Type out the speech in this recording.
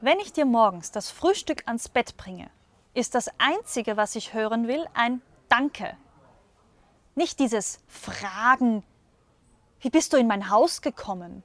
Wenn ich dir morgens das Frühstück ans Bett bringe, ist das Einzige, was ich hören will, ein Danke. Nicht dieses Fragen, wie bist du in mein Haus gekommen?